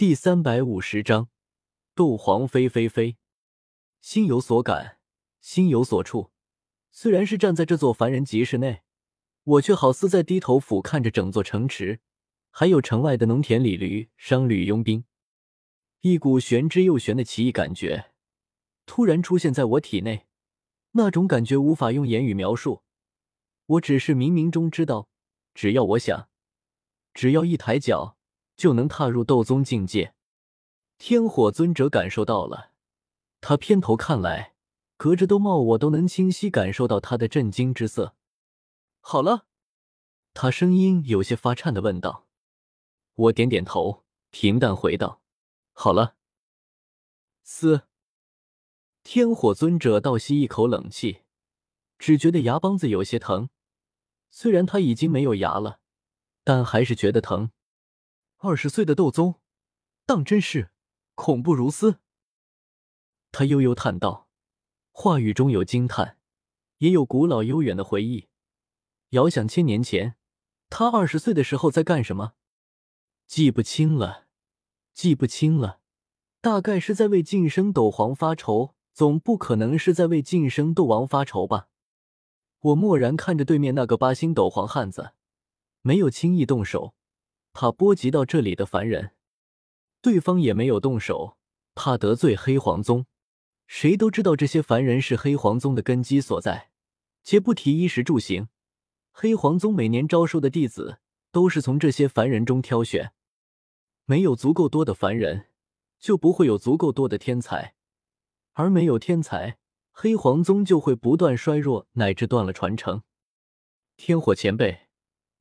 第三百五十章，斗皇飞飞飞，心有所感，心有所触。虽然是站在这座凡人集市内，我却好似在低头俯瞰着整座城池，还有城外的农田里驴、商旅、佣兵。一股玄之又玄的奇异感觉突然出现在我体内，那种感觉无法用言语描述。我只是冥冥中知道，只要我想，只要一抬脚。就能踏入斗宗境界。天火尊者感受到了，他偏头看来，隔着兜帽，我都能清晰感受到他的震惊之色。好了，他声音有些发颤的问道。我点点头，平淡回道：“好了。”嘶！天火尊者倒吸一口冷气，只觉得牙帮子有些疼。虽然他已经没有牙了，但还是觉得疼。二十岁的斗宗，当真是恐怖如斯。他悠悠叹道，话语中有惊叹，也有古老悠远的回忆。遥想千年前，他二十岁的时候在干什么？记不清了，记不清了。大概是在为晋升斗皇发愁，总不可能是在为晋升斗王发愁吧？我默然看着对面那个八星斗皇汉子，没有轻易动手。怕波及到这里的凡人，对方也没有动手，怕得罪黑黄宗。谁都知道这些凡人是黑黄宗的根基所在，且不提衣食住行，黑黄宗每年招收的弟子都是从这些凡人中挑选。没有足够多的凡人，就不会有足够多的天才，而没有天才，黑黄宗就会不断衰弱，乃至断了传承。天火前辈，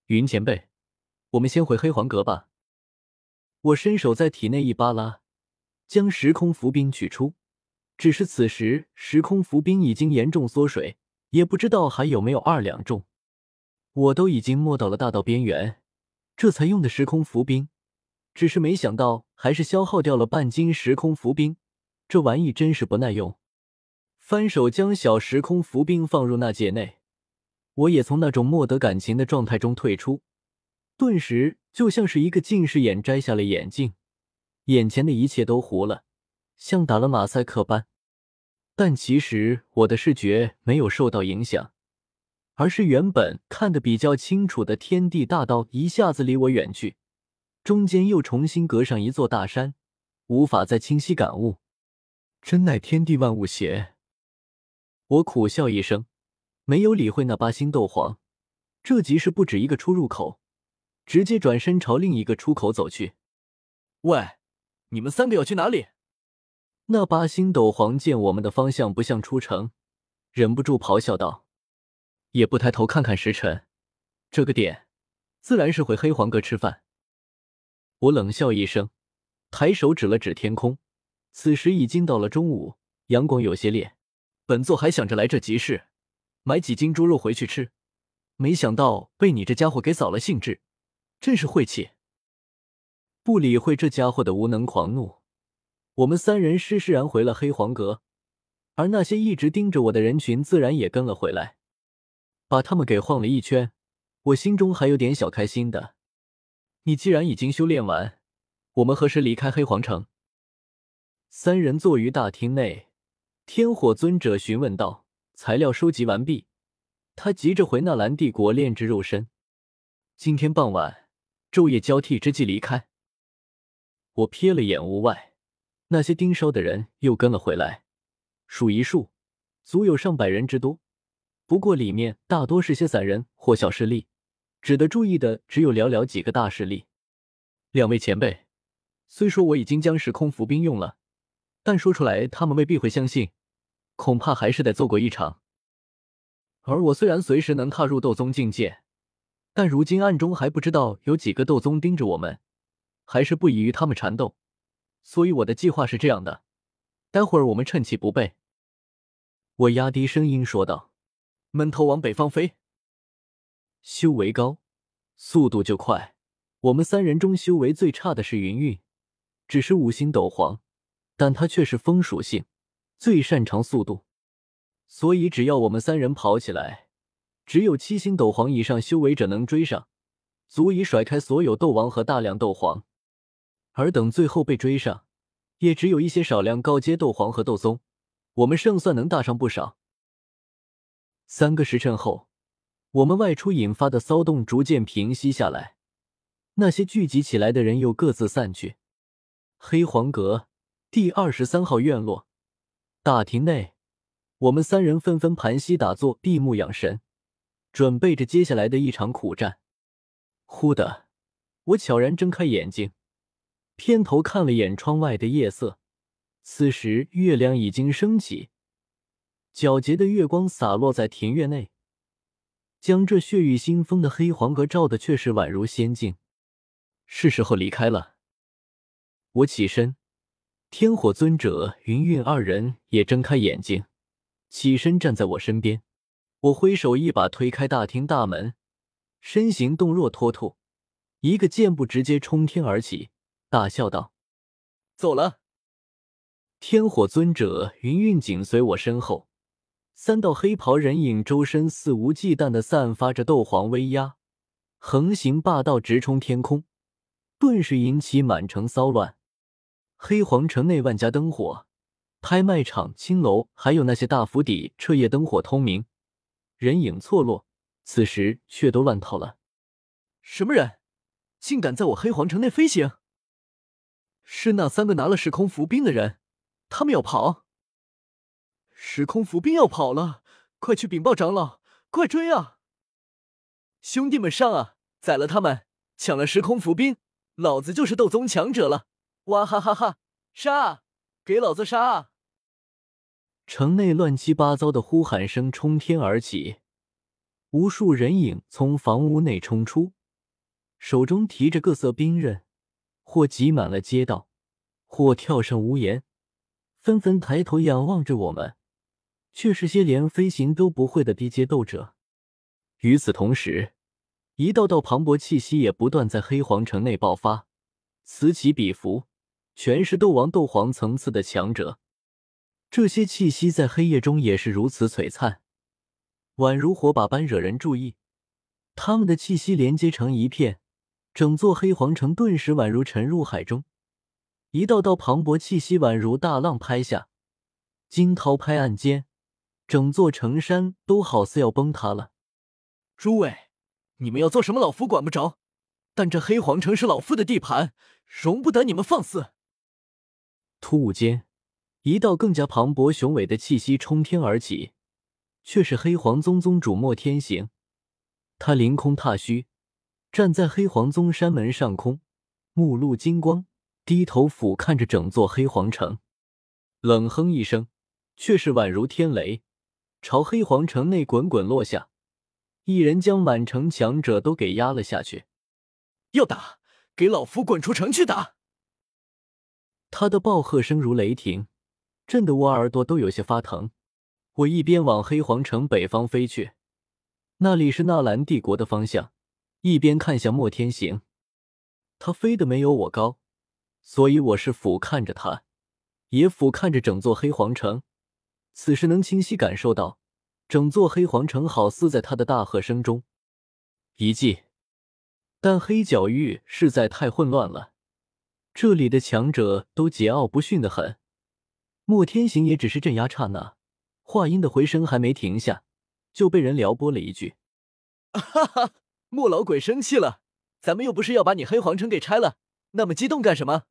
云前辈。我们先回黑皇阁吧。我伸手在体内一扒拉，将时空浮冰取出。只是此时时空浮冰已经严重缩水，也不知道还有没有二两重。我都已经摸到了大道边缘，这才用的时空浮冰。只是没想到还是消耗掉了半斤时空浮冰，这玩意真是不耐用。翻手将小时空浮冰放入那戒内，我也从那种莫得感情的状态中退出。顿时就像是一个近视眼摘下了眼镜，眼前的一切都糊了，像打了马赛克般。但其实我的视觉没有受到影响，而是原本看得比较清楚的天地大道一下子离我远去，中间又重新隔上一座大山，无法再清晰感悟。真乃天地万物邪！我苦笑一声，没有理会那八星斗皇。这集是不止一个出入口。直接转身朝另一个出口走去。喂，你们三个要去哪里？那八星斗皇见我们的方向不像出城，忍不住咆哮道：“也不抬头看看时辰，这个点自然是回黑皇阁吃饭。”我冷笑一声，抬手指了指天空。此时已经到了中午，阳光有些烈。本座还想着来这集市买几斤猪肉回去吃，没想到被你这家伙给扫了兴致。真是晦气！不理会这家伙的无能狂怒，我们三人施施然回了黑皇阁，而那些一直盯着我的人群自然也跟了回来，把他们给晃了一圈。我心中还有点小开心的。你既然已经修炼完，我们何时离开黑皇城？三人坐于大厅内，天火尊者询问道：“材料收集完毕，他急着回纳兰帝国炼制肉身。今天傍晚。”昼夜交替之际离开，我瞥了眼屋外，那些盯梢的人又跟了回来，数一数，足有上百人之多。不过里面大多是些散人或小势力，值得注意的只有寥寥几个大势力。两位前辈，虽说我已经将时空浮冰用了，但说出来他们未必会相信，恐怕还是得做过一场。而我虽然随时能踏入斗宗境界。但如今暗中还不知道有几个斗宗盯着我们，还是不宜与他们缠斗，所以我的计划是这样的：待会儿我们趁其不备，我压低声音说道：“闷头往北方飞，修为高，速度就快。我们三人中修为最差的是云云，只是五星斗皇，但他却是风属性，最擅长速度，所以只要我们三人跑起来。”只有七星斗皇以上修为者能追上，足以甩开所有斗王和大量斗皇。而等最后被追上，也只有一些少量高阶斗皇和斗宗，我们胜算能大上不少。三个时辰后，我们外出引发的骚动逐渐平息下来，那些聚集起来的人又各自散去。黑黄阁第二十三号院落大厅内，我们三人纷纷盘膝打坐，闭目养神，准备着接下来的一场苦战。忽的，我悄然睁开眼睛，偏头看了眼窗外的夜色。此时月亮已经升起，皎洁的月光洒落在庭院内，将这血雨腥风的黑黄阁照的却是宛如仙境。是时候离开了。我起身，天火尊者、云韵二人也睁开眼睛，起身站在我身边。我挥手一把推开大厅大门。身形动若脱兔，一个箭步直接冲天而起，大笑道：“走了。”天火尊者云韵紧随我身后，三道黑袍人影周身肆无忌惮的散发着斗皇威压，横行霸道，直冲天空，顿时引起满城骚乱。黑皇城内万家灯火，拍卖场、青楼，还有那些大府邸，彻夜灯火通明，人影错落。此时却都乱套了。什么人，竟敢在我黑皇城内飞行？是那三个拿了时空符兵的人，他们要跑。时空符兵要跑了，快去禀报长老，快追啊！兄弟们上啊，宰了他们，抢了时空符兵，老子就是斗宗强者了！哇哈哈哈！杀啊，给老子杀啊！城内乱七八糟的呼喊声冲天而起。无数人影从房屋内冲出，手中提着各色兵刃，或挤满了街道，或跳上屋檐，纷纷抬头仰望着我们，却是些连飞行都不会的低阶斗者。与此同时，一道道磅礴气息也不断在黑皇城内爆发，此起彼伏，全是斗王、斗皇层次的强者。这些气息在黑夜中也是如此璀璨。宛如火把般惹人注意，他们的气息连接成一片，整座黑皇城顿时宛如沉入海中。一道道磅礴气息宛如大浪拍下，惊涛拍岸间，整座城山都好似要崩塌了。诸位，你们要做什么，老夫管不着，但这黑皇城是老夫的地盘，容不得你们放肆。突兀间，一道更加磅礴雄伟的气息冲天而起。却是黑皇宗宗主莫天行，他凌空踏虚，站在黑皇宗山门上空，目露金光，低头俯瞰着整座黑皇城，冷哼一声，却是宛如天雷，朝黑皇城内滚滚落下，一人将满城强者都给压了下去。要打，给老夫滚出城去打！他的暴喝声如雷霆，震得我耳朵都有些发疼。我一边往黑皇城北方飞去，那里是纳兰帝国的方向，一边看向莫天行。他飞得没有我高，所以我是俯瞰着他，也俯瞰着整座黑皇城。此时能清晰感受到，整座黑皇城好似在他的大喝声中。一记，但黑角域实在太混乱了，这里的强者都桀骜不驯的很。莫天行也只是镇压刹那。话音的回声还没停下，就被人撩拨了一句：“哈哈，莫老鬼生气了，咱们又不是要把你黑皇城给拆了，那么激动干什么？”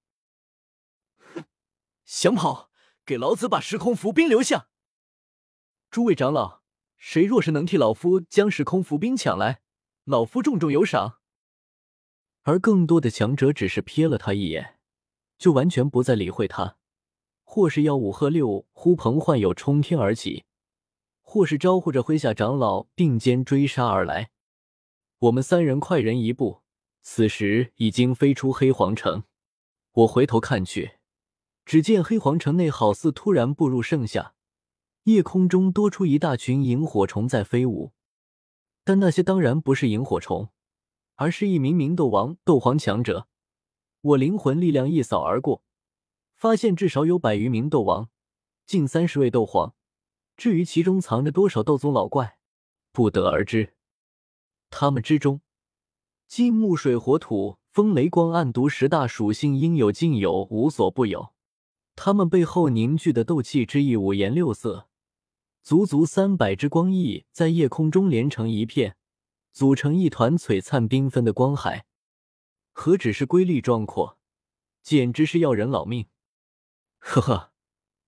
哼，想跑，给老子把时空伏兵留下！诸位长老，谁若是能替老夫将时空伏兵抢来，老夫重重有赏。而更多的强者只是瞥了他一眼，就完全不再理会他。或是吆五喝六，呼朋唤友冲天而起；或是招呼着麾下长老并肩追杀而来。我们三人快人一步，此时已经飞出黑皇城。我回头看去，只见黑皇城内好似突然步入盛夏，夜空中多出一大群萤火虫在飞舞。但那些当然不是萤火虫，而是一名名斗王、斗皇强者。我灵魂力量一扫而过。发现至少有百余名斗王，近三十位斗皇。至于其中藏着多少斗宗老怪，不得而知。他们之中，金木水火土风雷光暗毒十大属性应有尽有，无所不有。他们背后凝聚的斗气之意五颜六色，足足三百只光翼在夜空中连成一片，组成一团璀璨缤纷的光海。何止是瑰丽壮阔，简直是要人老命！呵呵，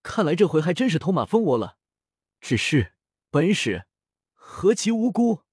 看来这回还真是偷马蜂窝了。只是本使何其无辜！